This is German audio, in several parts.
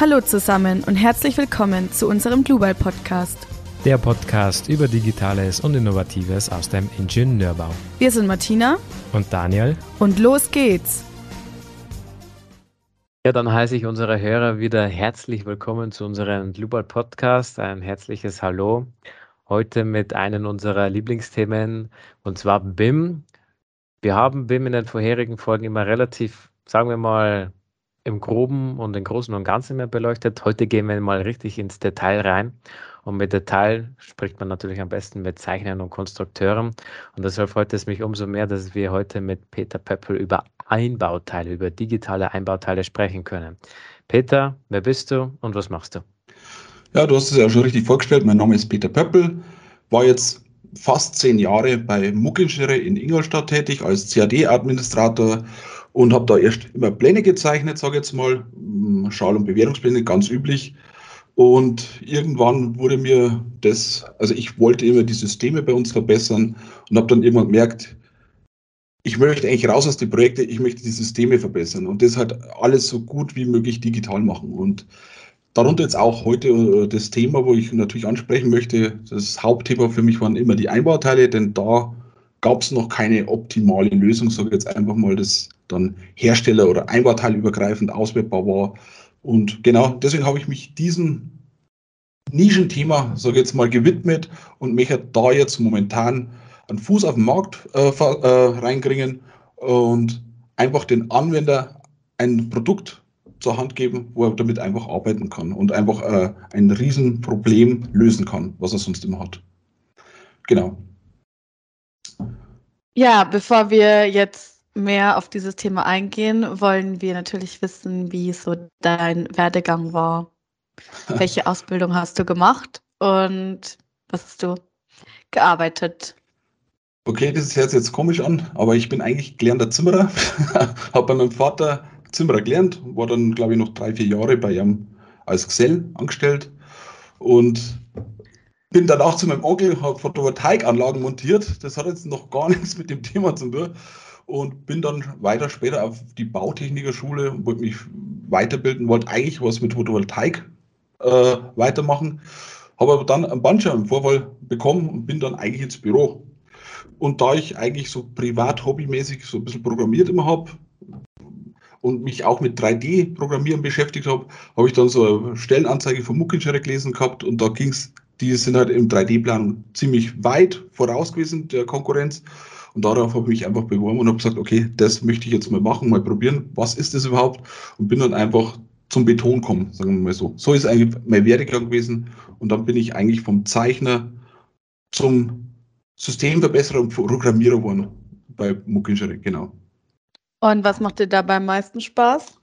Hallo zusammen und herzlich willkommen zu unserem Global Podcast. Der Podcast über Digitales und Innovatives aus dem Ingenieurbau. Wir sind Martina und Daniel und los geht's. Ja, dann heiße ich unsere Hörer wieder herzlich willkommen zu unserem Global Podcast. Ein herzliches Hallo. Heute mit einem unserer Lieblingsthemen und zwar BIM. Wir haben BIM in den vorherigen Folgen immer relativ, sagen wir mal, im Groben und im Großen und Ganzen mehr beleuchtet. Heute gehen wir mal richtig ins Detail rein. Und mit Detail spricht man natürlich am besten mit Zeichnern und Konstrukteuren. Und deshalb freut es mich umso mehr, dass wir heute mit Peter Pöppel über Einbauteile, über digitale Einbauteile sprechen können. Peter, wer bist du und was machst du? Ja, du hast es ja schon richtig vorgestellt. Mein Name ist Peter Pöppel, war jetzt fast zehn Jahre bei Muckinschere in Ingolstadt tätig als CAD-Administrator und habe da erst immer Pläne gezeichnet, sage ich jetzt mal, hm, Schal- und Bewährungspläne, ganz üblich. Und irgendwann wurde mir das, also ich wollte immer die Systeme bei uns verbessern und habe dann irgendwann gemerkt, ich möchte eigentlich raus aus den Projekten, ich möchte die Systeme verbessern und das halt alles so gut wie möglich digital machen. Und darunter jetzt auch heute äh, das Thema, wo ich natürlich ansprechen möchte. Das Hauptthema für mich waren immer die Einbauteile, denn da gab es noch keine optimale Lösung, sage ich jetzt einfach mal, das dann Hersteller- oder Einbauteilübergreifend auswertbar war. Und genau deswegen habe ich mich diesem Nischenthema, sage ich jetzt mal, gewidmet und möchte da jetzt momentan einen Fuß auf den Markt äh, äh, reinkriegen und einfach den Anwender ein Produkt zur Hand geben, wo er damit einfach arbeiten kann und einfach äh, ein Riesenproblem lösen kann, was er sonst immer hat. Genau. Ja, bevor wir jetzt mehr auf dieses Thema eingehen, wollen wir natürlich wissen, wie so dein Werdegang war. Welche Ausbildung hast du gemacht und was hast du gearbeitet? Okay, das hört sich jetzt komisch an, aber ich bin eigentlich gelernter Zimmerer. habe bei meinem Vater Zimmerer gelernt, war dann, glaube ich, noch drei, vier Jahre bei ihm als Gesell angestellt und bin danach zu meinem Onkel, habe Photovoltaikanlagen montiert. Das hat jetzt noch gar nichts mit dem Thema zu tun. Und bin dann weiter später auf die Bautechnikerschule, wollte mich weiterbilden, wollte eigentlich was mit Photovoltaik äh, weitermachen. Habe aber dann einen Bandscheibenvorfall bekommen und bin dann eigentlich ins Büro. Und da ich eigentlich so privat hobbymäßig so ein bisschen programmiert immer habe, und mich auch mit 3D-Programmieren beschäftigt habe, habe ich dann so eine Stellenanzeige von Muckinscher gelesen gehabt und da ging es, die sind halt im 3D-Plan ziemlich weit voraus gewesen, der Konkurrenz. Und darauf habe ich mich einfach beworben und habe gesagt, okay, das möchte ich jetzt mal machen, mal probieren. Was ist das überhaupt? Und bin dann einfach zum Beton kommen, sagen wir mal so. So ist eigentlich mein Werdegang gewesen. Und dann bin ich eigentlich vom Zeichner zum Systemverbesserer und Programmierer geworden bei Muckinschere, genau. Und was macht dir dabei am meisten Spaß?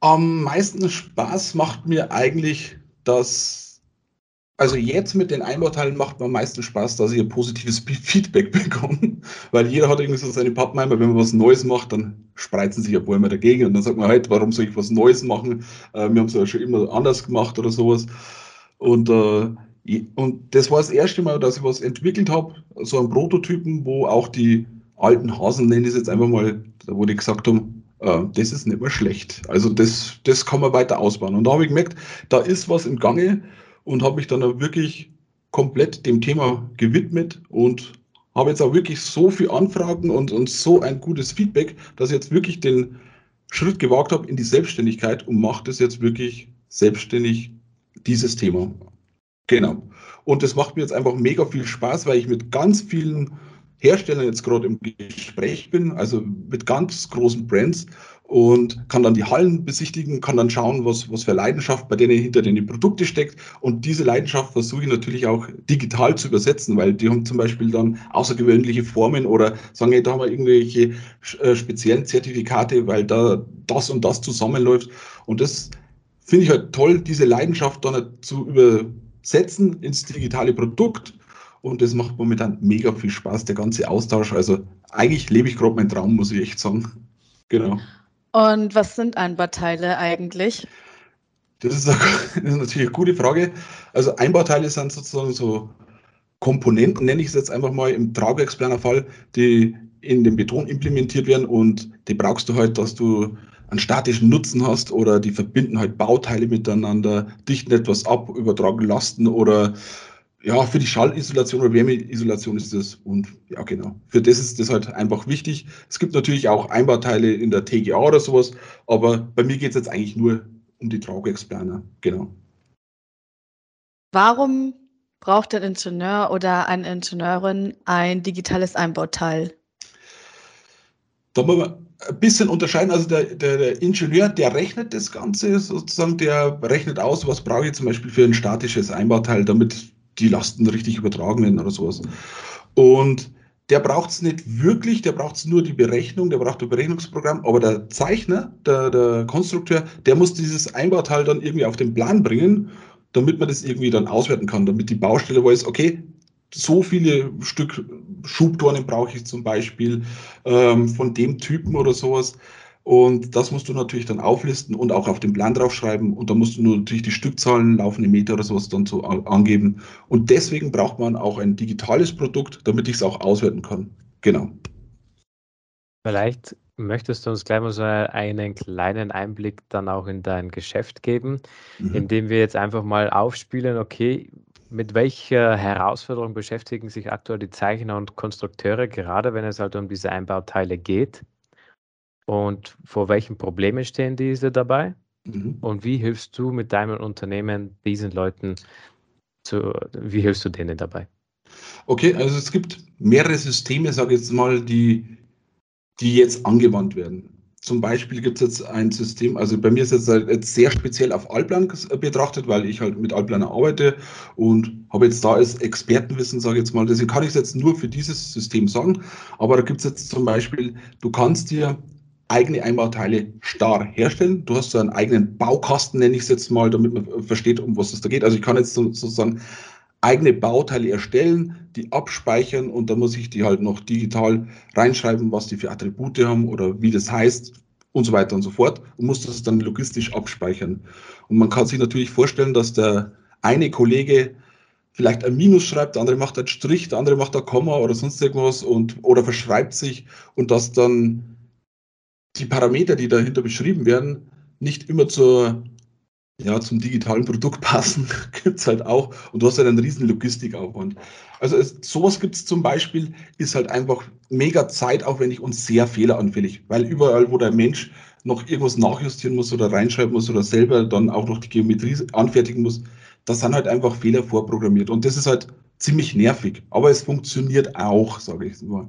Am meisten Spaß macht mir eigentlich das, also jetzt mit den Einbauteilen macht mir am meisten Spaß, dass ich ein positives Feedback bekomme, weil jeder hat irgendwie so seine Pappenheimer, wenn man was Neues macht, dann spreizen sich paar immer dagegen und dann sagt man halt, warum soll ich was Neues machen? Äh, wir haben es ja schon immer anders gemacht oder sowas. Und, äh, und das war das erste Mal, dass ich was entwickelt habe, so einen Prototypen, wo auch die alten Hasen, nenne ich es jetzt einfach mal, wo die gesagt haben, äh, das ist nicht mehr schlecht. Also das, das kann man weiter ausbauen. Und da habe ich gemerkt, da ist was im Gange und habe mich dann auch wirklich komplett dem Thema gewidmet und habe jetzt auch wirklich so viele Anfragen und, und so ein gutes Feedback, dass ich jetzt wirklich den Schritt gewagt habe in die Selbstständigkeit und mache das jetzt wirklich selbstständig, dieses Thema. Genau. Und das macht mir jetzt einfach mega viel Spaß, weil ich mit ganz vielen Herstellern jetzt gerade im Gespräch bin, also mit ganz großen Brands und kann dann die Hallen besichtigen, kann dann schauen, was, was für Leidenschaft bei denen hinter den Produkte steckt. Und diese Leidenschaft versuche ich natürlich auch digital zu übersetzen, weil die haben zum Beispiel dann außergewöhnliche Formen oder sagen, hey, da haben wir irgendwelche äh, speziellen Zertifikate, weil da das und das zusammenläuft. Und das finde ich halt toll, diese Leidenschaft dann zu übersetzen ins digitale Produkt und das macht momentan mega viel Spaß, der ganze Austausch. Also eigentlich lebe ich gerade meinen Traum, muss ich echt sagen. Genau. Und was sind Einbauteile eigentlich? Das ist, eine, das ist natürlich eine gute Frage. Also Einbauteile sind sozusagen so Komponenten, nenne ich es jetzt einfach mal im Tragwerksplaner Fall, die in den Beton implementiert werden und die brauchst du halt, dass du einen statischen Nutzen hast oder die verbinden halt Bauteile miteinander, dichten etwas ab, übertragen Lasten oder ja, für die Schallisolation oder Wärmeisolation ist das und ja, genau. Für das ist das halt einfach wichtig. Es gibt natürlich auch Einbauteile in der TGA oder sowas, aber bei mir geht es jetzt eigentlich nur um die Traugeexplaner, genau. Warum braucht ein Ingenieur oder eine Ingenieurin ein digitales Einbauteil? Da muss man ein bisschen unterscheiden. Also der, der, der, Ingenieur, der rechnet das Ganze sozusagen, der rechnet aus, was brauche ich zum Beispiel für ein statisches Einbauteil, damit die Lasten richtig übertragen werden oder sowas. Und der braucht es nicht wirklich, der braucht es nur die Berechnung, der braucht ein Berechnungsprogramm, aber der Zeichner, der, der Konstrukteur, der muss dieses Einbauteil dann irgendwie auf den Plan bringen, damit man das irgendwie dann auswerten kann, damit die Baustelle weiß, okay, so viele Stück Schubdornen brauche ich zum Beispiel ähm, von dem Typen oder sowas. Und das musst du natürlich dann auflisten und auch auf den Plan draufschreiben. Und da musst du natürlich die Stückzahlen, laufende Meter oder sowas dann so angeben. Und deswegen braucht man auch ein digitales Produkt, damit ich es auch auswerten kann. Genau. Vielleicht möchtest du uns gleich mal so einen kleinen Einblick dann auch in dein Geschäft geben, mhm. indem wir jetzt einfach mal aufspielen, okay, mit welcher Herausforderung beschäftigen sich aktuell die Zeichner und Konstrukteure, gerade wenn es halt um diese Einbauteile geht? Und vor welchen Problemen stehen diese dabei? Mhm. Und wie hilfst du mit deinem Unternehmen diesen Leuten zu, wie hilfst du denen dabei? Okay, also es gibt mehrere Systeme, sage ich jetzt mal, die, die jetzt angewandt werden. Zum Beispiel gibt es jetzt ein System, also bei mir ist es jetzt, jetzt sehr speziell auf Alplan betrachtet, weil ich halt mit Alplan arbeite und habe jetzt da als Expertenwissen, sage ich jetzt mal, deswegen kann ich es jetzt nur für dieses System sagen. Aber da gibt es jetzt zum Beispiel, du kannst dir eigene Einbauteile starr herstellen. Du hast so einen eigenen Baukasten, nenne ich es jetzt mal, damit man versteht, um was es da geht. Also ich kann jetzt sozusagen eigene Bauteile erstellen, die abspeichern und dann muss ich die halt noch digital reinschreiben, was die für Attribute haben oder wie das heißt und so weiter und so fort und muss das dann logistisch abspeichern. Und man kann sich natürlich vorstellen, dass der eine Kollege vielleicht ein Minus schreibt, der andere macht einen Strich, der andere macht ein Komma oder sonst irgendwas und oder verschreibt sich und dass dann die Parameter, die dahinter beschrieben werden, nicht immer zur, ja, zum digitalen Produkt passen, gibt es halt auch. Und du hast halt einen riesen Logistikaufwand. Also es, sowas gibt es zum Beispiel, ist halt einfach mega zeitaufwendig und sehr fehleranfällig, weil überall, wo der Mensch noch irgendwas nachjustieren muss oder reinschreiben muss oder selber dann auch noch die Geometrie anfertigen muss, da sind halt einfach Fehler vorprogrammiert. Und das ist halt ziemlich nervig. Aber es funktioniert auch, sage ich mal.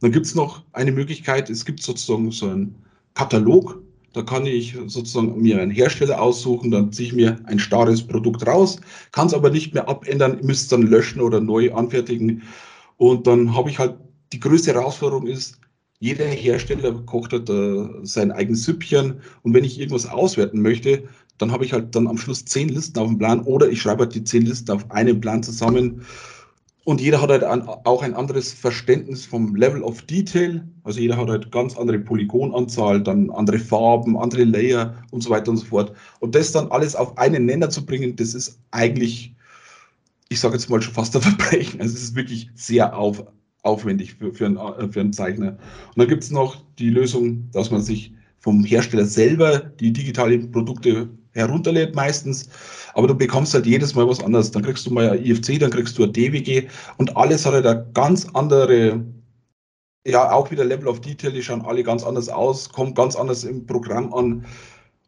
Dann gibt es noch eine Möglichkeit, es gibt sozusagen so einen Katalog, da kann ich sozusagen mir einen Hersteller aussuchen, dann ziehe ich mir ein starres Produkt raus, kann es aber nicht mehr abändern, müsste es dann löschen oder neu anfertigen. Und dann habe ich halt, die größte Herausforderung ist, jeder Hersteller kocht halt äh, sein eigenes Süppchen. Und wenn ich irgendwas auswerten möchte, dann habe ich halt dann am Schluss zehn Listen auf dem Plan oder ich schreibe halt die zehn Listen auf einen Plan zusammen und jeder hat halt auch ein anderes Verständnis vom Level of Detail. Also jeder hat halt ganz andere Polygonanzahl, dann andere Farben, andere Layer und so weiter und so fort. Und das dann alles auf einen Nenner zu bringen, das ist eigentlich, ich sage jetzt mal schon fast ein Verbrechen. Also es ist wirklich sehr auf, aufwendig für, für, einen, für einen Zeichner. Und dann gibt es noch die Lösung, dass man sich vom Hersteller selber die digitalen Produkte herunterlädt meistens, aber du bekommst halt jedes Mal was anderes. Dann kriegst du mal ein IFC, dann kriegst du ein DWG und alles hat halt eine ganz andere, ja, auch wieder Level of Detail, die schauen alle ganz anders aus, kommen ganz anders im Programm an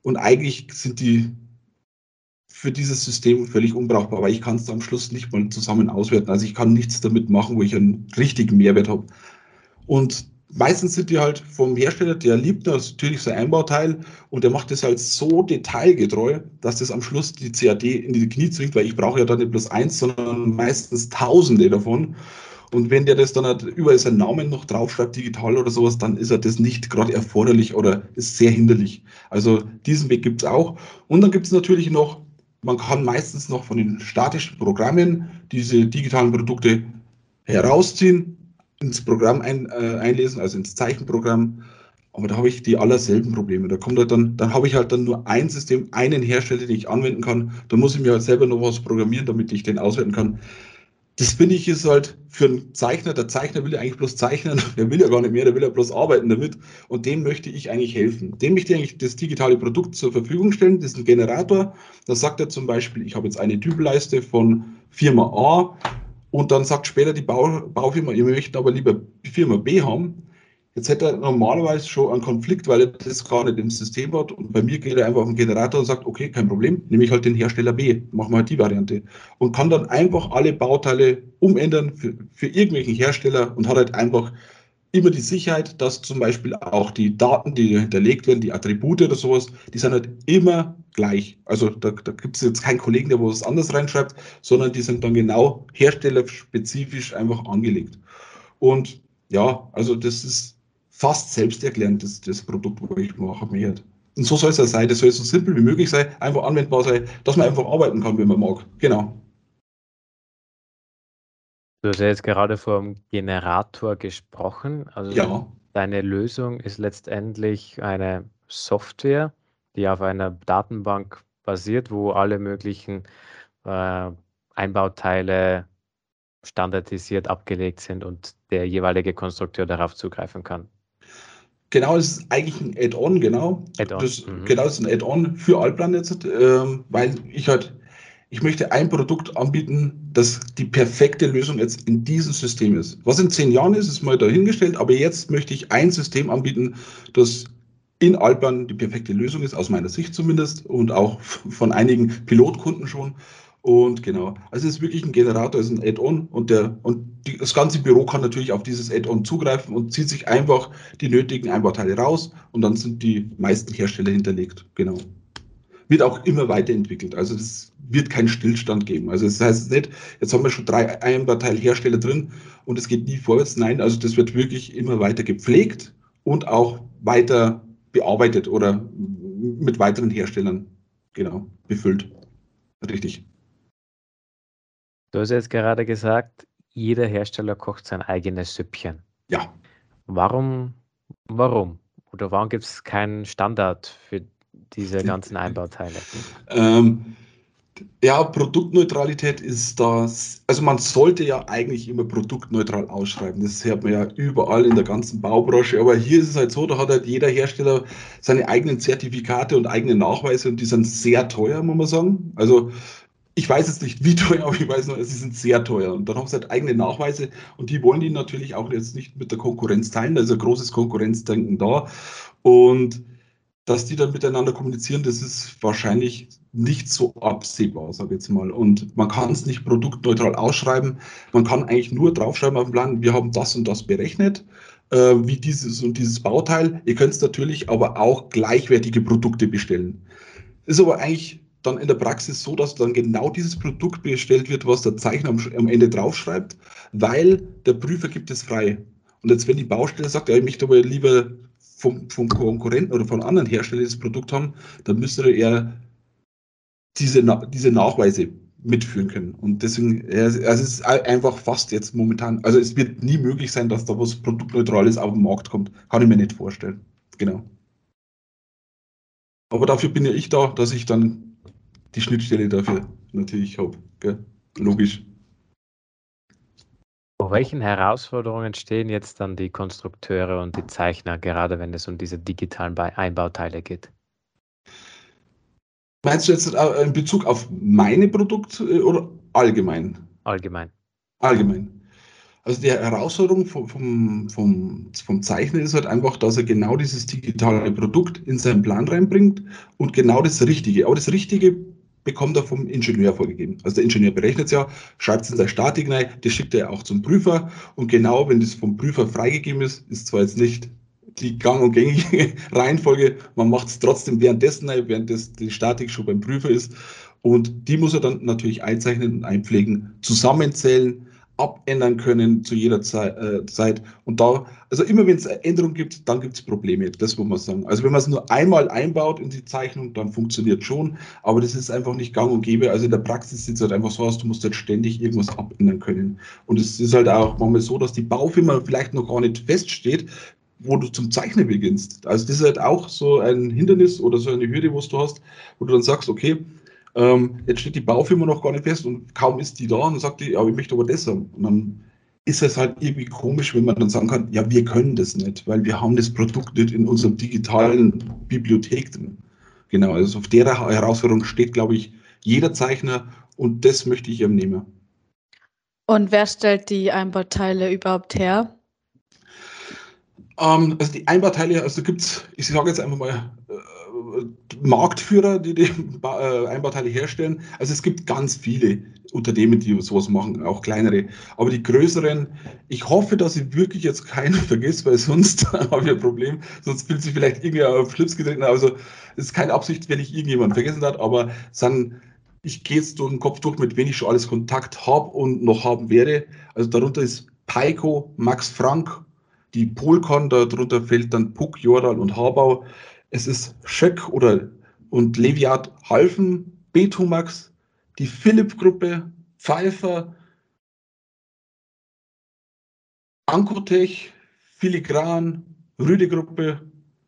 und eigentlich sind die für dieses System völlig unbrauchbar, weil ich kann es am Schluss nicht mal zusammen auswerten. Also ich kann nichts damit machen, wo ich einen richtigen Mehrwert habe. Und meistens sind die halt vom Hersteller, der liebt natürlich sein Einbauteil und der macht das halt so detailgetreu, dass das am Schluss die CAD in die Knie zwingt, weil ich brauche ja dann nicht bloß eins, sondern meistens tausende davon. Und wenn der das dann halt überall seinen Namen noch draufschreibt, digital oder sowas, dann ist er das nicht gerade erforderlich oder ist sehr hinderlich. Also diesen Weg gibt es auch. Und dann gibt es natürlich noch, man kann meistens noch von den statischen Programmen diese digitalen Produkte herausziehen, ins Programm ein, äh, einlesen, also ins Zeichenprogramm. Aber da habe ich die allerselben Probleme. Da kommt halt dann, dann habe ich halt dann nur ein System, einen Hersteller, den ich anwenden kann. Da muss ich mir halt selber noch was programmieren, damit ich den auswerten kann. das finde ich ist halt für einen Zeichner, der Zeichner will ja eigentlich bloß zeichnen, der will ja gar nicht mehr, der will ja bloß arbeiten damit und dem möchte ich eigentlich helfen. Dem möchte ich eigentlich das digitale Produkt zur Verfügung stellen, das ist ein Generator, da sagt er zum Beispiel, ich habe jetzt eine Typleiste von Firma A und dann sagt später die Bau, Baufirma, ihr möchtet aber lieber Firma B haben, Jetzt hätte er normalerweise schon einen Konflikt, weil er das gar nicht im System hat. Und bei mir geht er einfach auf den Generator und sagt, okay, kein Problem, nehme ich halt den Hersteller B, machen wir halt die Variante. Und kann dann einfach alle Bauteile umändern für, für irgendwelchen Hersteller und hat halt einfach immer die Sicherheit, dass zum Beispiel auch die Daten, die hinterlegt werden, die Attribute oder sowas, die sind halt immer gleich. Also da, da gibt es jetzt keinen Kollegen, der was anderes reinschreibt, sondern die sind dann genau herstellerspezifisch einfach angelegt. Und ja, also das ist fast selbsterklärend, das, das Produkt, wo ich mache, mir. Und so soll es ja sein. Das soll so simpel wie möglich sein, einfach anwendbar sein, dass man einfach arbeiten kann, wenn man mag. Genau. Du hast ja jetzt gerade vom Generator gesprochen. Also ja. deine Lösung ist letztendlich eine Software, die auf einer Datenbank basiert, wo alle möglichen äh, Einbauteile standardisiert abgelegt sind und der jeweilige Konstrukteur darauf zugreifen kann. Genau, es ist eigentlich ein Add-on, genau. Add das, mhm. Genau, es ist ein Add-on für Allplan jetzt, ähm, weil ich halt, ich möchte ein Produkt anbieten, das die perfekte Lösung jetzt in diesem System ist. Was in zehn Jahren ist, ist mal dahingestellt, aber jetzt möchte ich ein System anbieten, das in Alpern die perfekte Lösung ist, aus meiner Sicht zumindest und auch von einigen Pilotkunden schon. Und genau, also es ist wirklich ein Generator, es ist ein Add-on und, der, und die, das ganze Büro kann natürlich auf dieses Add-on zugreifen und zieht sich einfach die nötigen Einbauteile raus und dann sind die meisten Hersteller hinterlegt. Genau. Wird auch immer weiterentwickelt. Also es wird keinen Stillstand geben. Also das heißt nicht, jetzt haben wir schon drei Einbauteilhersteller drin und es geht nie vorwärts. Nein, also das wird wirklich immer weiter gepflegt und auch weiter bearbeitet oder mit weiteren Herstellern genau befüllt. Richtig. Du hast jetzt gerade gesagt, jeder Hersteller kocht sein eigenes Süppchen. Ja. Warum, warum? Oder warum gibt es keinen Standard für diese ganzen Einbauteile? Ähm, ja, Produktneutralität ist das. Also man sollte ja eigentlich immer produktneutral ausschreiben. Das hört man ja überall in der ganzen Baubranche. Aber hier ist es halt so, da hat halt jeder Hersteller seine eigenen Zertifikate und eigene Nachweise und die sind sehr teuer, muss man sagen. Also ich weiß jetzt nicht, wie teuer, aber ich weiß nur, sie sind sehr teuer. Und dann haben sie halt eigene Nachweise und die wollen die natürlich auch jetzt nicht mit der Konkurrenz teilen. Da ist ein großes Konkurrenzdenken da. Und dass die dann miteinander kommunizieren, das ist wahrscheinlich nicht so absehbar, sage ich jetzt mal. Und man kann es nicht produktneutral ausschreiben. Man kann eigentlich nur draufschreiben auf dem Plan, wir haben das und das berechnet, äh, wie dieses und dieses Bauteil. Ihr könnt natürlich aber auch gleichwertige Produkte bestellen. Ist aber eigentlich dann in der Praxis so, dass dann genau dieses Produkt bestellt wird, was der Zeichner am, am Ende draufschreibt, weil der Prüfer gibt es frei. Und jetzt, wenn die Baustelle sagt, ja, ich möchte aber lieber vom, vom Konkurrenten oder von anderen Herstellern das Produkt haben, dann müsste er diese, diese Nachweise mitführen können. Und deswegen, also es ist einfach fast jetzt momentan, also es wird nie möglich sein, dass da was Produktneutrales auf den Markt kommt. Kann ich mir nicht vorstellen. Genau. Aber dafür bin ja ich da, dass ich dann die Schnittstelle dafür natürlich habe. Logisch. Vor welchen Herausforderungen stehen jetzt dann die Konstrukteure und die Zeichner, gerade wenn es um diese digitalen Einbauteile geht? Meinst du jetzt äh, in Bezug auf meine Produkte äh, oder allgemein? Allgemein. Allgemein. Also die Herausforderung vom, vom, vom, vom Zeichner ist halt einfach, dass er genau dieses digitale Produkt in seinen Plan reinbringt und genau das Richtige. Aber das Richtige bekommt er vom Ingenieur vorgegeben. Also der Ingenieur berechnet es ja, schreibt es in der Statik rein, das schickt er auch zum Prüfer und genau, wenn das vom Prüfer freigegeben ist, ist zwar jetzt nicht die gang- und gängige Reihenfolge, man macht es trotzdem währenddessen, während das, die Statik schon beim Prüfer ist und die muss er dann natürlich einzeichnen und einpflegen, zusammenzählen, abändern können zu jeder äh, Zeit. Und da, also immer wenn es Änderungen gibt, dann gibt es Probleme. Das muss man sagen. Also wenn man es nur einmal einbaut in die Zeichnung, dann funktioniert schon, aber das ist einfach nicht gang und gäbe. Also in der Praxis sieht es halt einfach so aus, du musst halt ständig irgendwas abändern können. Und es ist halt auch manchmal so, dass die Baufirma vielleicht noch gar nicht feststeht, wo du zum Zeichnen beginnst. Also das ist halt auch so ein Hindernis oder so eine Hürde, was du hast, wo du dann sagst, okay, Ähm, jetzt steht die Baufirma noch gar nicht fest und kaum ist die da und sagt die, ja, ich möchte aber das haben. Und dann ist es halt irgendwie komisch, wenn man dann sagen kann, ja, wir können das nicht, weil wir haben das Produkt nicht in unserer digitalen Bibliothek drin. Genau, also auf der Herausforderung steht, glaube ich, jeder Zeichner und das möchte ich ihm nehmen. Und wer stellt die Einbauteile überhaupt her? Ähm, also die Einbauteile, also gibt es, ich sage jetzt einfach mal, äh, Marktführer, die die äh, Einbauteile herstellen. Also es gibt ganz viele Unternehmen, die sowas machen, auch kleinere. Aber die größeren, ich hoffe, dass ich wirklich jetzt keinen vergesse, weil sonst habe ich ein Problem. Sonst fühlt sich vielleicht irgendwie auf Schlips getreten. Also es ist keine Absicht, wenn ich irgendjemanden vergessen hat, aber dann ich gehe jetzt durch den Kopf durch, mit wem ich schon alles Kontakt habe und noch haben werde. Also darunter ist Peiko, Max Frank, die Polcon, darunter fällt dann Puck, Jordal und Habau. Es ist Schöck oder und Leviat Halfen, Betumax, die Philipp-Gruppe, Pfeiffer, Ankotech, Filigran, Rüde-Gruppe,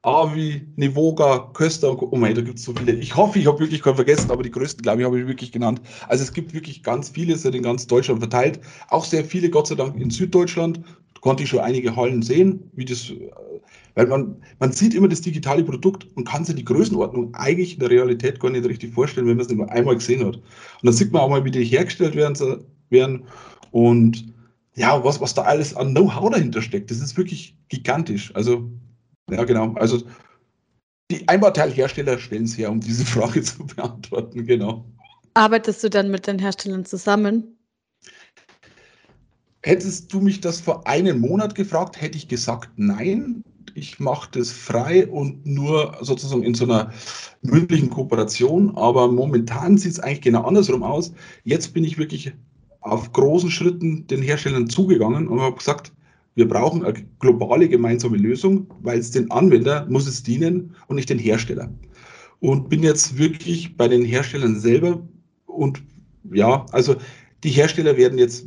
Avi, Nivoga, Köster, oh mein, da gibt es so viele. Ich hoffe, ich habe wirklich keinen vergessen, aber die größten, glaube ich, habe ich wirklich genannt. Also es gibt wirklich ganz viele, sind in ganz Deutschland verteilt. Auch sehr viele, Gott sei Dank, in Süddeutschland. Konnte ich schon einige Hallen sehen, wie das, äh, weil man, man sieht immer das digitale Produkt und kann sich die Größenordnung eigentlich in der Realität gar nicht richtig vorstellen, wenn man es nicht nur einmal gesehen hat. Und dann sieht man auch mal, wie die hergestellt werden, werden und ja, was, was da alles an Know-how dahinter steckt. Das ist wirklich gigantisch. Also ja, genau. Also die Einbauteilhersteller stellen es her, um diese Frage zu beantworten, genau. Arbeitest du dann mit den Herstellern zusammen? Hättest du mich das vor einem Monat gefragt, hätte ich gesagt, nein. Ich mache das frei und nur sozusagen in so einer mündlichen Kooperation. Aber momentan sieht es eigentlich genau andersrum aus. Jetzt bin ich wirklich auf großen Schritten den Herstellern zugegangen und habe gesagt, wir brauchen eine globale gemeinsame Lösung, weil es den Anwender muss es dienen und nicht den Hersteller. Und bin jetzt wirklich bei den Herstellern selber und ja, also die Hersteller werden jetzt,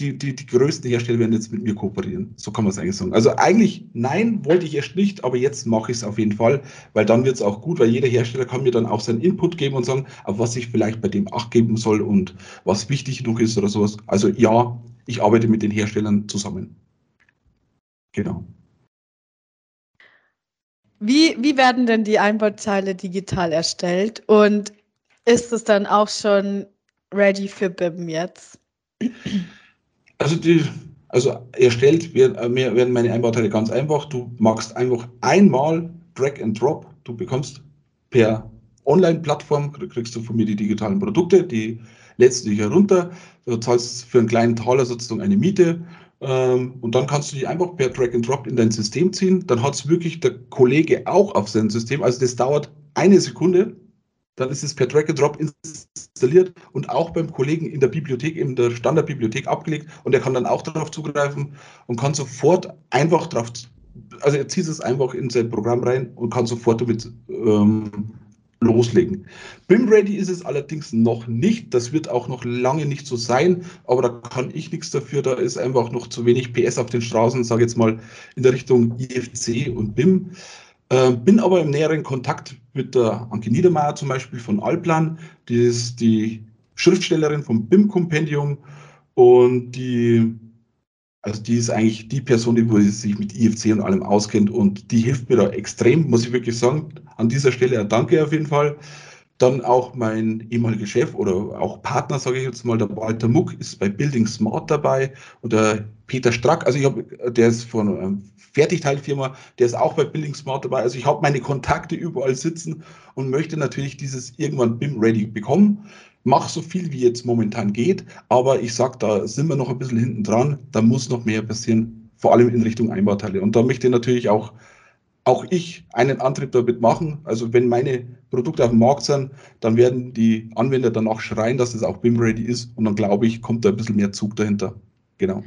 die, die, die größten Hersteller werden jetzt mit mir kooperieren. So kann man es eigentlich sagen. Also eigentlich nein, wollte ich erst nicht, aber jetzt mache ich es auf jeden Fall, weil dann wird es auch gut, weil jeder Hersteller kann mir dann auch seinen Input geben und sagen, auf was ich vielleicht bei dem Acht geben soll und was wichtig noch ist oder sowas. Also ja, ich arbeite mit den Herstellern zusammen. Genau. Wie, wie werden denn die Einbauteile digital erstellt und ist es dann auch schon ready für BIM jetzt? Also, die, also erstellt werden, werden meine Einbauteile ganz einfach. Du machst einfach einmal Drag and Drop. Du bekommst per Online-Plattform, kriegst du von mir die digitalen Produkte, die lädst du dich herunter. Du zahlst für einen kleinen Taler sozusagen eine Miete ähm, und dann kannst du die einfach per Drag and Drop in dein System ziehen. Dann hat es wirklich der Kollege auch auf sein System. Also das dauert eine Sekunde. Dann ist es per Drag and Drop installiert und auch beim Kollegen in der Bibliothek, in der Standardbibliothek abgelegt. Und er kann dann auch darauf zugreifen und kann sofort einfach drauf, also er zieht es einfach in sein Programm rein und kann sofort damit ähm, loslegen. BIM-ready ist es allerdings noch nicht. Das wird auch noch lange nicht so sein, aber da kann ich nichts dafür. Da ist einfach noch zu wenig PS auf den Straßen, sage jetzt mal in der Richtung IFC und BIM. Äh, bin aber im näheren Kontakt mit der Anke Niedermeyer zum Beispiel von Alplan. Die ist die Schriftstellerin vom BIM-Kompendium und die also die ist eigentlich die Person, die sich mit IFC und allem auskennt und die hilft mir da extrem, muss ich wirklich sagen. An dieser Stelle danke auf jeden Fall. Dann auch mein ehemaliger Chef oder auch Partner, sage ich jetzt mal, der Walter Muck ist bei Building Smart dabei und der Peter Strack, also ich habe, der ist von einer Fertigteilfirma, der ist auch bei Building Smart dabei. Also ich habe meine Kontakte überall sitzen und möchte natürlich dieses irgendwann BIM ready bekommen mach so viel, wie jetzt momentan geht, aber ich sage, da sind wir noch ein bisschen hinten dran, da muss noch mehr passieren, vor allem in Richtung Einbauteile. Und da möchte natürlich auch, auch ich einen Antrieb damit machen. Also wenn meine Produkte auf dem Markt sind, dann werden die Anwender danach schreien, dass es auch BIM-ready ist und dann glaube ich, kommt da ein bisschen mehr Zug dahinter. Genau.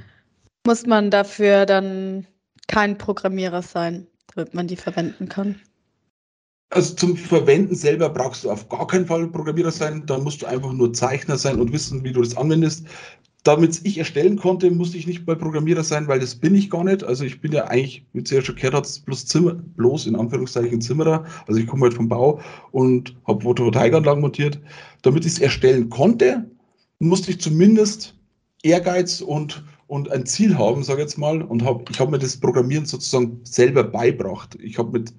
Muss man dafür dann kein Programmierer sein, damit man die verwenden kann? Also zum Verwenden selber brauchst du auf gar keinen Fall Programmierer sein. Da musst du einfach nur Zeichner sein und wissen, wie du das anwendest. Damit ich erstellen konnte, musste ich nicht bei Programmierer sein, weil das bin ich gar nicht. Also ich bin ja eigentlich, wie ja schon gehört habt, bloß, Zimmer, bloß in Anführungszeichen Zimmerer. Also ich komme halt vom Bau und habe Photovoltaikanlagen montiert. Damit ich es erstellen konnte, musste ich zumindest Ehrgeiz und, und ein Ziel haben, sage ich jetzt mal. Und hab, ich habe mir das Programmieren sozusagen selber beibracht. Ich habe mit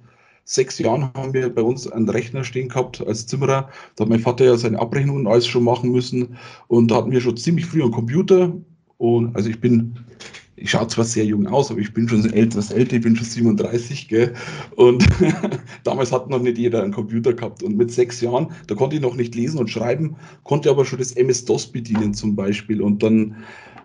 sechs Jahren haben wir bei uns einen Rechner stehen gehabt als Zimmerer. Da hat mein Vater ja seine Abrechnungen alles schon machen müssen. Und da hatten wir schon ziemlich früh einen Computer. Und also ich bin, ich schaue zwar sehr jung aus, aber ich bin schon etwas älter, ich bin schon 37, gell? Und damals hat noch nicht jeder einen Computer gehabt. Und mit sechs Jahren, da konnte ich noch nicht lesen und schreiben, konnte aber schon das MS-DOS bedienen zum Beispiel. Und dann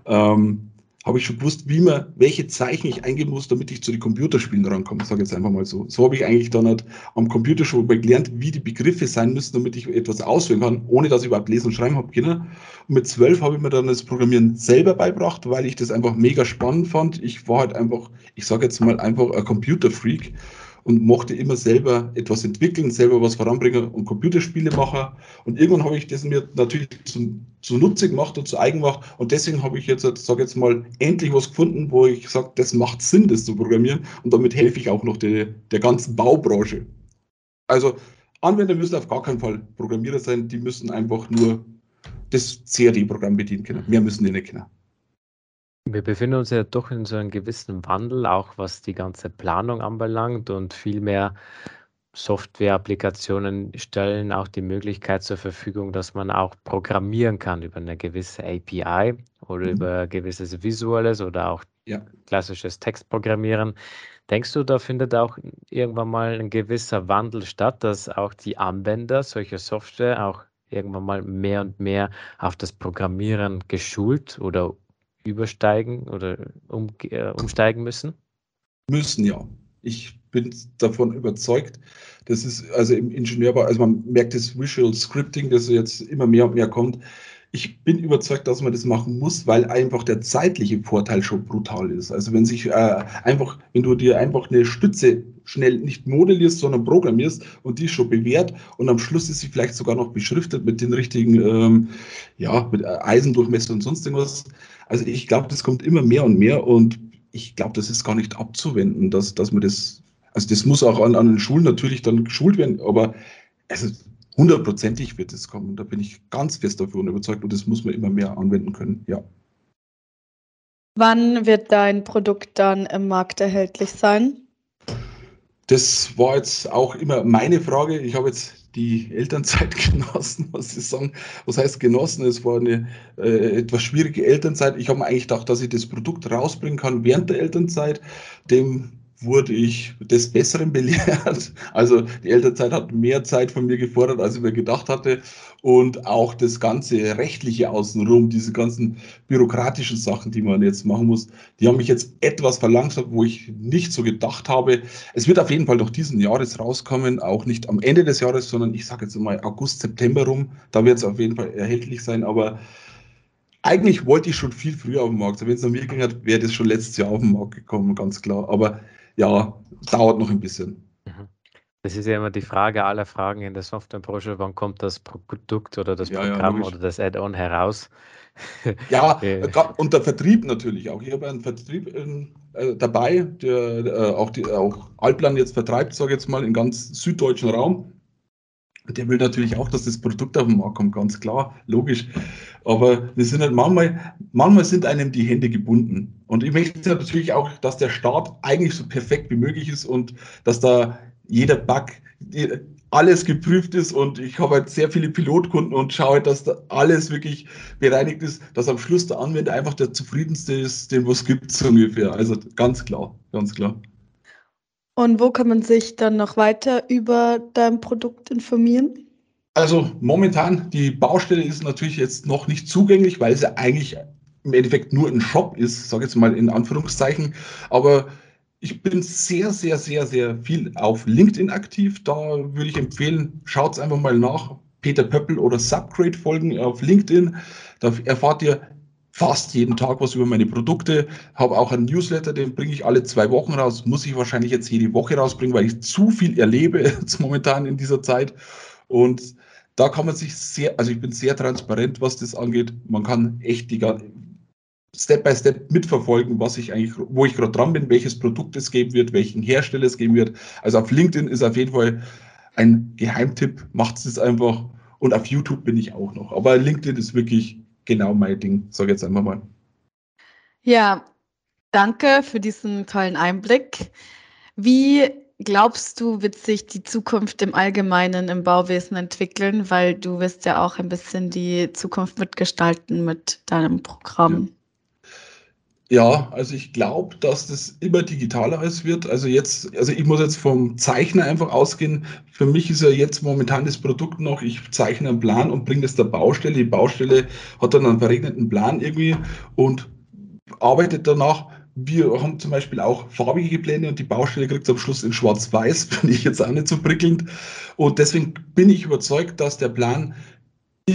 ähm, habe ich schon gewusst, wie man, welche Zeichen ich eingeben muss, damit ich zu den Computerspielen rankomme. Sage jetzt einfach mal so. So habe ich eigentlich dann halt am Computer schon gelernt, wie die Begriffe sein müssen, damit ich etwas auswählen kann, ohne dass ich überhaupt lesen und schreiben habe können. Und mit zwölf habe ich mir dann das Programmieren selber beibracht, weil ich das einfach mega spannend fand. Ich war halt einfach, ich sage jetzt mal einfach ein Computerfreak und mochte immer selber etwas entwickeln, selber was voranbringen und Computerspiele machen. Und irgendwann habe ich das mir natürlich zu, zunutze gemacht und zu eigen gemacht. Und deswegen habe ich jetzt, sage jetzt mal, endlich was gefunden, wo ich sage, das macht Sinn, das zu programmieren. Und damit helfe ich auch noch der, der ganzen Baubranche. Also Anwender müssen auf gar keinen Fall Programmierer sein, die müssen einfach nur das CAD-Programm bedienen können. Mehr müssen die nicht können. Wir befinden uns ja doch in so einem gewissen Wandel, auch was die ganze Planung anbelangt und viel mehr Software-Applikationen stellen auch die Möglichkeit zur Verfügung, dass man auch programmieren kann über eine gewisse API oder mhm. über gewisses visuelles oder auch ja. klassisches Textprogrammieren. Denkst du, da findet auch irgendwann mal ein gewisser Wandel statt, dass auch die Anwender solcher Software auch irgendwann mal mehr und mehr auf das Programmieren geschult oder übersteigen oder um, äh, umsteigen müssen? Müssen ja. Ich bin davon überzeugt, das ist also im Ingenieurbau, also man merkt das Visual Scripting, das jetzt immer mehr und mehr kommt. Ich bin überzeugt, dass man das machen muss, weil einfach der zeitliche Vorteil schon brutal ist. Also wenn sich äh, einfach, wenn du dir einfach eine Stütze schnell nicht modellierst, sondern programmierst und die schon bewährt und am Schluss ist sie vielleicht sogar noch beschriftet mit den richtigen, ähm, ja, mit Eisendurchmesser und sonst irgendwas, also ich glaube, das kommt immer mehr und mehr und ich glaube, das ist gar nicht abzuwenden, dass, dass man das, also das muss auch an, an den Schulen natürlich dann geschult werden, aber also hundertprozentig wird es kommen. Da bin ich ganz fest davon überzeugt und das muss man immer mehr anwenden können, ja. Wann wird dein Produkt dann im Markt erhältlich sein? Das war jetzt auch immer meine Frage. Ich habe jetzt die Elternzeit genossen, muss ich sagen. Was heißt genossen? Es war eine äh, etwas schwierige Elternzeit. Ich habe mir eigentlich gedacht, dass ich das Produkt rausbringen kann während der Elternzeit. Dem wurde ich des Besseren belehrt. Also die Elternzeit hat mehr Zeit von mir gefordert, als ich mir gedacht hatte. Und auch das ganze rechtliche außenrum, diese ganzen bürokratischen Sachen, die man jetzt machen muss, die haben mich jetzt etwas verlangsamt, wo ich nicht so gedacht habe. Es wird auf jeden Fall noch diesen Jahres rauskommen, auch nicht am Ende des Jahres, sondern ich sage jetzt mal August, September rum. Da wird es auf jeden Fall erhältlich sein. Aber eigentlich wollte ich schon viel früher auf den Markt. Wenn es nach mir ging, wäre das schon letztes Jahr auf den Markt gekommen, ganz klar. Aber ja, dauert noch ein bisschen. Mhm. Das ist ja immer die Frage aller Fragen in der Softwarebranche, wann kommt das Produkt oder das ja, Programm ja, oder das Add-on heraus? ja, äh. und der Vertrieb natürlich auch. Ich habe einen Vertrieb in, äh, dabei, der äh, auch, die, auch Alplan jetzt vertreibt, sage ich jetzt mal, im ganz süddeutschen Raum. Der will natürlich auch, dass das Produkt auf den Markt kommt, ganz klar, logisch. Aber wir sind halt manchmal, manchmal sind einem die Hände gebunden. Und ich möchte natürlich auch, dass der Start eigentlich so perfekt wie möglich ist und dass da jeder Bug, alles geprüft ist und ich habe halt sehr viele Pilotkunden und schaue, dass da alles wirklich bereinigt ist, dass am Schluss der Anwender einfach der zufriedenste ist, den was gibt, so ungefähr. Also ganz klar, ganz klar. Und wo kann man sich dann noch weiter über dein Produkt informieren? Also momentan, die Baustelle ist natürlich jetzt noch nicht zugänglich, weil sie eigentlich im Endeffekt nur ein Shop ist, sage ich jetzt mal in Anführungszeichen. Aber ich bin sehr, sehr, sehr, sehr viel auf LinkedIn aktiv. Da würde ich empfehlen, schaut es einfach mal nach. Peter Pöppel oder Subgrade folgen auf LinkedIn. Da erfahrt ihr fast jeden Tag was über meine Produkte. Habe auch einen Newsletter, den bringe ich alle zwei Wochen raus. Muss ich wahrscheinlich jetzt jede Woche rausbringen, weil ich zu viel erlebe jetzt momentan in dieser Zeit. Und da kann man sich sehr, also ich bin sehr transparent, was das angeht. Man kann echt die, Step by Step mitverfolgen, was ich eigentlich, wo ich gerade dran bin, welches Produkt es geben wird, welchen Hersteller es geben wird. Also auf LinkedIn ist auf jeden Fall ein Geheimtipp, macht es einfach. Und auf YouTube bin ich auch noch. Aber LinkedIn ist wirklich genau mein Ding, sage ich jetzt einfach mal. Ja, danke für diesen tollen Einblick. Wie glaubst du, wird sich die Zukunft im Allgemeinen im Bauwesen entwickeln? Weil du wirst ja auch ein bisschen die Zukunft mitgestalten mit deinem Programm. Ja. Ja, also ich glaube, dass das immer digitaler alles wird. Also jetzt, also ich muss jetzt vom Zeichner einfach ausgehen. Für mich ist ja jetzt momentan das Produkt noch, ich zeichne einen Plan und bringe das der Baustelle. Die Baustelle hat dann einen verregneten Plan irgendwie und arbeitet danach. Wir haben zum Beispiel auch farbige Pläne und die Baustelle kriegt es am Schluss in Schwarz-Weiß, finde ich jetzt auch nicht so prickelnd. Und deswegen bin ich überzeugt, dass der Plan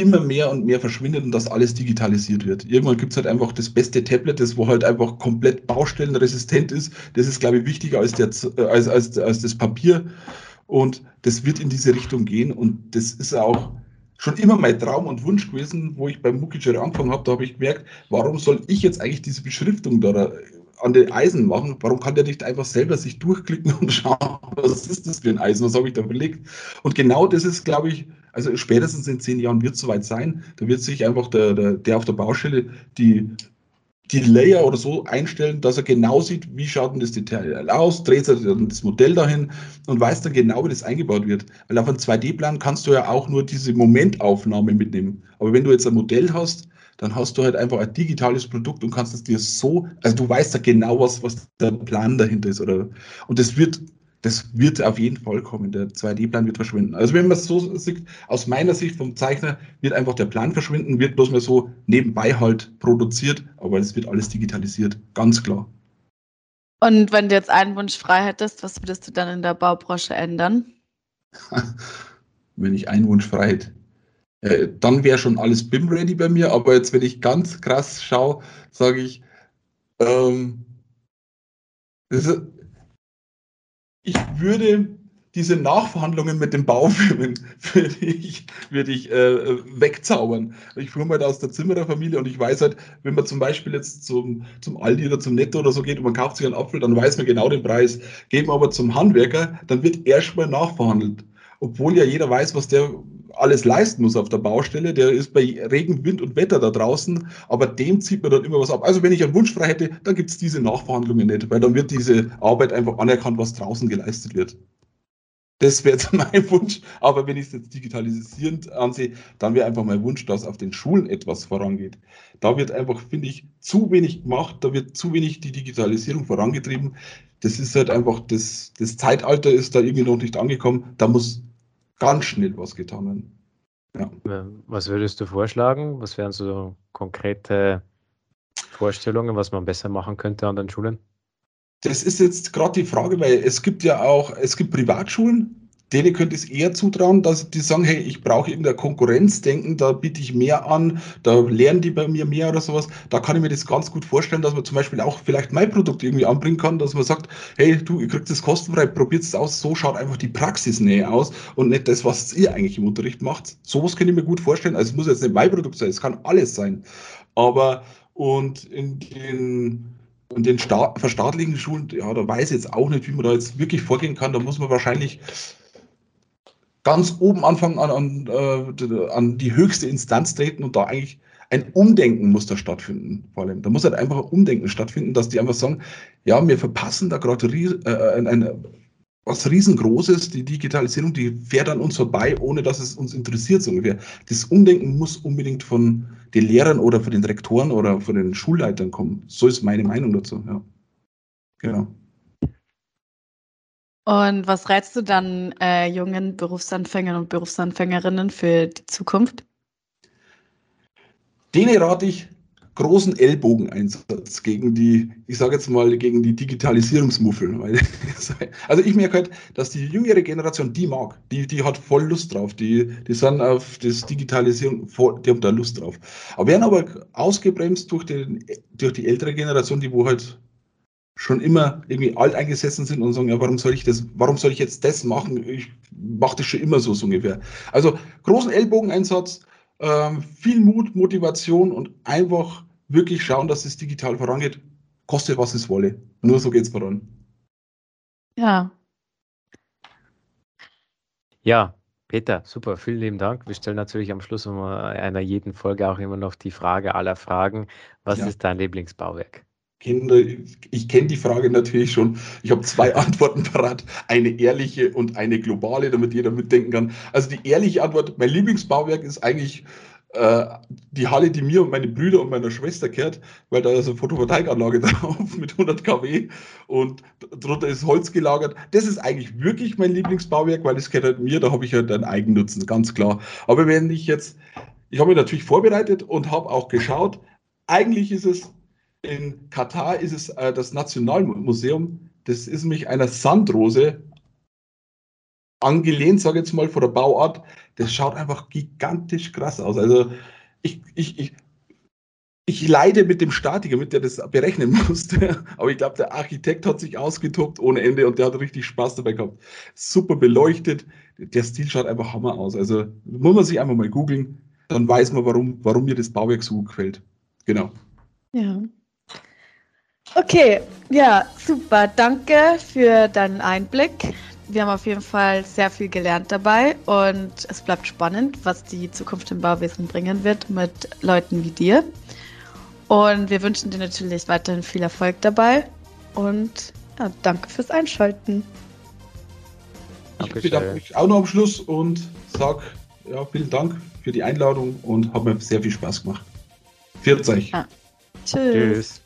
immer mehr und mehr verschwindet und dass alles digitalisiert wird. Irgendwann gibt es halt einfach das beste Tablet, das wo halt einfach komplett baustellenresistent ist. Das ist, glaube ich, wichtiger als, der, äh, als, als, als das Papier. Und das wird in diese Richtung gehen. Und das ist auch schon immer mein Traum und Wunsch gewesen, wo ich beim Mukijere angefangen habe. Da habe ich gemerkt, warum soll ich jetzt eigentlich diese Beschriftung da an den Eisen machen? Warum kann der nicht einfach selber sich durchklicken und schauen, was ist das für ein Eisen? Was habe ich da verlegt? Und genau das ist, glaube ich, also spätestens in zehn Jahren wird es soweit sein. Da wird sich einfach der, der, der auf der Baustelle die, die Layer oder so einstellen, dass er genau sieht, wie schaut denn das Detail aus, dreht er dann das Modell dahin und weiß dann genau, wie das eingebaut wird. Weil auf einem 2D-Plan kannst du ja auch nur diese Momentaufnahme mitnehmen. Aber wenn du jetzt ein Modell hast, dann hast du halt einfach ein digitales Produkt und kannst es dir so, also du weißt ja genau, was, was der Plan dahinter ist. Oder, und das wird das wird auf jeden Fall kommen. Der 2D-Plan wird verschwinden. Also wenn man es so sieht, aus meiner Sicht vom Zeichner wird einfach der Plan verschwinden, wird bloß mal so nebenbei halt produziert, aber es wird alles digitalisiert, ganz klar. Und wenn du jetzt einen Wunsch frei hättest, was würdest du dann in der Baubranche ändern? wenn ich einen Wunsch frei hätte. Äh, dann wäre schon alles BIM-ready bei mir, aber jetzt, wenn ich ganz krass schaue, sage ich, ähm, ist, ich würde diese Nachverhandlungen mit den Baufirmen ich, würde ich äh, wegzaubern. Ich komme halt aus der Zimmererfamilie und ich weiß halt, wenn man zum Beispiel jetzt zum, zum Aldi oder zum Netto oder so geht und man kauft sich einen Apfel, dann weiß man genau den Preis. Geben wir aber zum Handwerker, dann wird erstmal nachverhandelt. Obwohl ja jeder weiß, was der alles leisten muss auf der Baustelle. Der ist bei Regen, Wind und Wetter da draußen, aber dem zieht man dann immer was ab. Also wenn ich einen Wunsch frei hätte, dann gibt es diese Nachverhandlungen nicht, weil dann wird diese Arbeit einfach anerkannt, was draußen geleistet wird. Das wäre jetzt mein Wunsch. Aber wenn ich es jetzt digitalisierend ansehe, dann wäre einfach mein Wunsch, dass auf den Schulen etwas vorangeht. Da wird einfach, finde ich, zu wenig gemacht, da wird zu wenig die Digitalisierung vorangetrieben. Das ist halt einfach, das, das Zeitalter ist da irgendwie noch nicht angekommen. Da muss ganz schnell was getan werden. Ja. Was würdest du vorschlagen? Was wären so konkrete Vorstellungen, was man besser machen könnte an den Schulen? Das ist jetzt gerade die Frage, weil es gibt ja auch, es gibt Privatschulen, denen könnte es eher zutrauen, dass die sagen, hey, ich brauche irgendeine Konkurrenzdenken, da biete ich mehr an, da lernen die bei mir mehr oder sowas. Da kann ich mir das ganz gut vorstellen, dass man zum Beispiel auch vielleicht mein Produkt irgendwie anbringen kann, dass man sagt, hey, du, ihr kriegt das kostenfrei, probiert es aus, so schaut einfach die Praxisnähe aus und nicht das, was ihr eigentlich im Unterricht macht. Sowas kann ich mir gut vorstellen. Also es muss jetzt nicht mein Produkt sein, es kann alles sein. Aber und in den und den Staat, verstaatlichen Schulen, ja, da weiß ich jetzt auch nicht, wie man da jetzt wirklich vorgehen kann. Da muss man wahrscheinlich ganz oben anfangen, an, an, äh, an die höchste Instanz treten und da eigentlich ein Umdenken muss da stattfinden, vor allem. Da muss halt einfach ein Umdenken stattfinden, dass die einfach sagen, ja, wir verpassen da gerade äh, ein, ein, was riesengroßes, die Digitalisierung, die fährt an uns vorbei, ohne dass es uns interessiert, so ungefähr. Das Umdenken muss unbedingt von den Lehrern oder von den Rektoren oder von den Schulleitern kommen. So ist meine Meinung dazu, ja. Genau. Und was rätst du dann äh, jungen Berufsanfängern und Berufsanfängerinnen für die Zukunft? Denen rate ich großen Ellbogeneinsatz gegen die, ich sage jetzt mal, gegen die Digitalisierungsmuffel. also ich merke halt, dass die jüngere Generation, die mag, die, die hat voll Lust drauf, die, die sind auf das Digitalisierung, voll, die haben da Lust drauf. Aber werden aber ausgebremst durch, den, durch die ältere Generation, die wo halt schon immer irgendwie alt eingesessen sind und sagen, ja, warum soll ich das, warum soll ich jetzt das machen? Ich mache das schon immer so, so ungefähr. Also großen Ellbogeneinsatz, ähm, viel Mut, Motivation und einfach wirklich schauen, dass es digital vorangeht, koste was es wolle. Nur so geht es voran. Ja. Ja, Peter, super, vielen lieben Dank. Wir stellen natürlich am Schluss einer jeden Folge auch immer noch die Frage aller Fragen. Was ja. ist dein Lieblingsbauwerk? Ich kenne die Frage natürlich schon. Ich habe zwei Antworten parat. Eine ehrliche und eine globale, damit jeder mitdenken kann. Also die ehrliche Antwort, mein Lieblingsbauwerk ist eigentlich äh, die Halle, die mir und meine Brüder und meiner Schwester kehrt, weil da ist eine Photovoltaikanlage drauf mit 100 kW und drunter ist Holz gelagert. Das ist eigentlich wirklich mein Lieblingsbauwerk, weil es gehört halt mir, da habe ich halt einen Eigennutzen, ganz klar. Aber wenn ich jetzt, ich habe mich natürlich vorbereitet und habe auch geschaut, eigentlich ist es in Katar ist es äh, das Nationalmuseum, das ist nämlich einer Sandrose angelehnt, sage ich jetzt mal, von der Bauart, das schaut einfach gigantisch krass aus. Also ich, ich, ich, ich leide mit dem Statiker, mit der das berechnen musste. Aber ich glaube, der Architekt hat sich ausgetobt ohne Ende und der hat richtig Spaß dabei gehabt. Super beleuchtet. Der Stil schaut einfach Hammer aus. Also muss man sich einfach mal googeln, dann weiß man, warum, warum mir das Bauwerk so gefällt. Genau. Ja. Okay, ja, super. Danke für deinen Einblick wir haben auf jeden Fall sehr viel gelernt dabei und es bleibt spannend, was die Zukunft im Bauwesen bringen wird mit Leuten wie dir. Und wir wünschen dir natürlich weiterhin viel Erfolg dabei und ja, danke fürs Einschalten. Ich bedanke mich auch noch am Schluss und sage ja, vielen Dank für die Einladung und hat mir sehr viel Spaß gemacht. Viert euch. Ja. Tschüss. Tschüss.